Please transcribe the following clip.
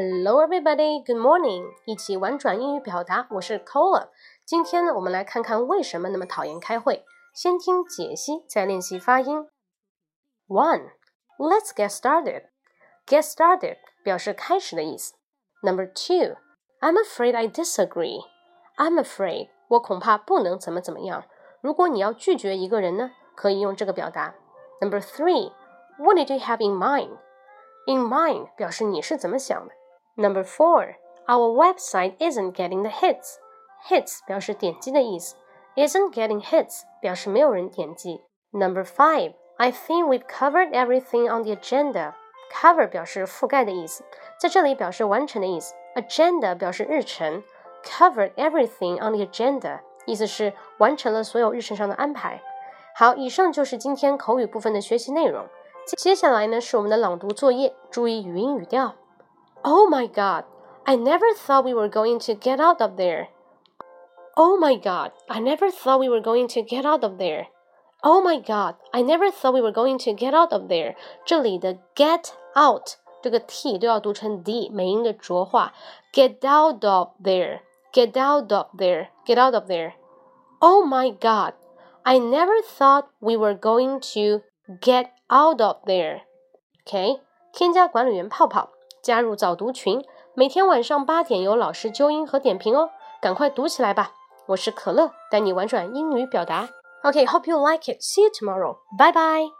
Hello, everybody. Good morning. 一起玩转英语表达，我是 Cola。今天呢，我们来看看为什么那么讨厌开会。先听解析，再练习发音。One, let's get started. Get started 表示开始的意思。Number two, I'm afraid I disagree. I'm afraid 我恐怕不能怎么怎么样。如果你要拒绝一个人呢，可以用这个表达。Number three, what did you have in mind? In mind 表示你是怎么想的。Number four, our website isn't getting the hits. Hits 表示点击的意思，isn't getting hits 表示没有人点击。Number five, I think we've covered everything on the agenda. Cover 表示覆盖的意思，在这里表示完成的意思。Agenda 表示日程，covered everything on the agenda 意思是完成了所有日程上的安排。好，以上就是今天口语部分的学习内容。接下来呢是我们的朗读作业，注意语音语调。 Oh my God! I never thought we were going to get out of there. Oh my God! I never thought we were going to get out of there. Oh my God! I never thought we were going to get out of there. 这里的 get out 这个 t 都要读成 d，美音的浊化。Get out of there. Get out of there. Get out of there. Oh my God! I never thought we were going to get out of there. OK，添加管理员泡泡， 加入早读群，每天晚上八点有老师纠音和点评哦，赶快读起来吧！我是可乐，带你玩转英语表达。OK，hope、you like it. See you tomorrow. Bye bye.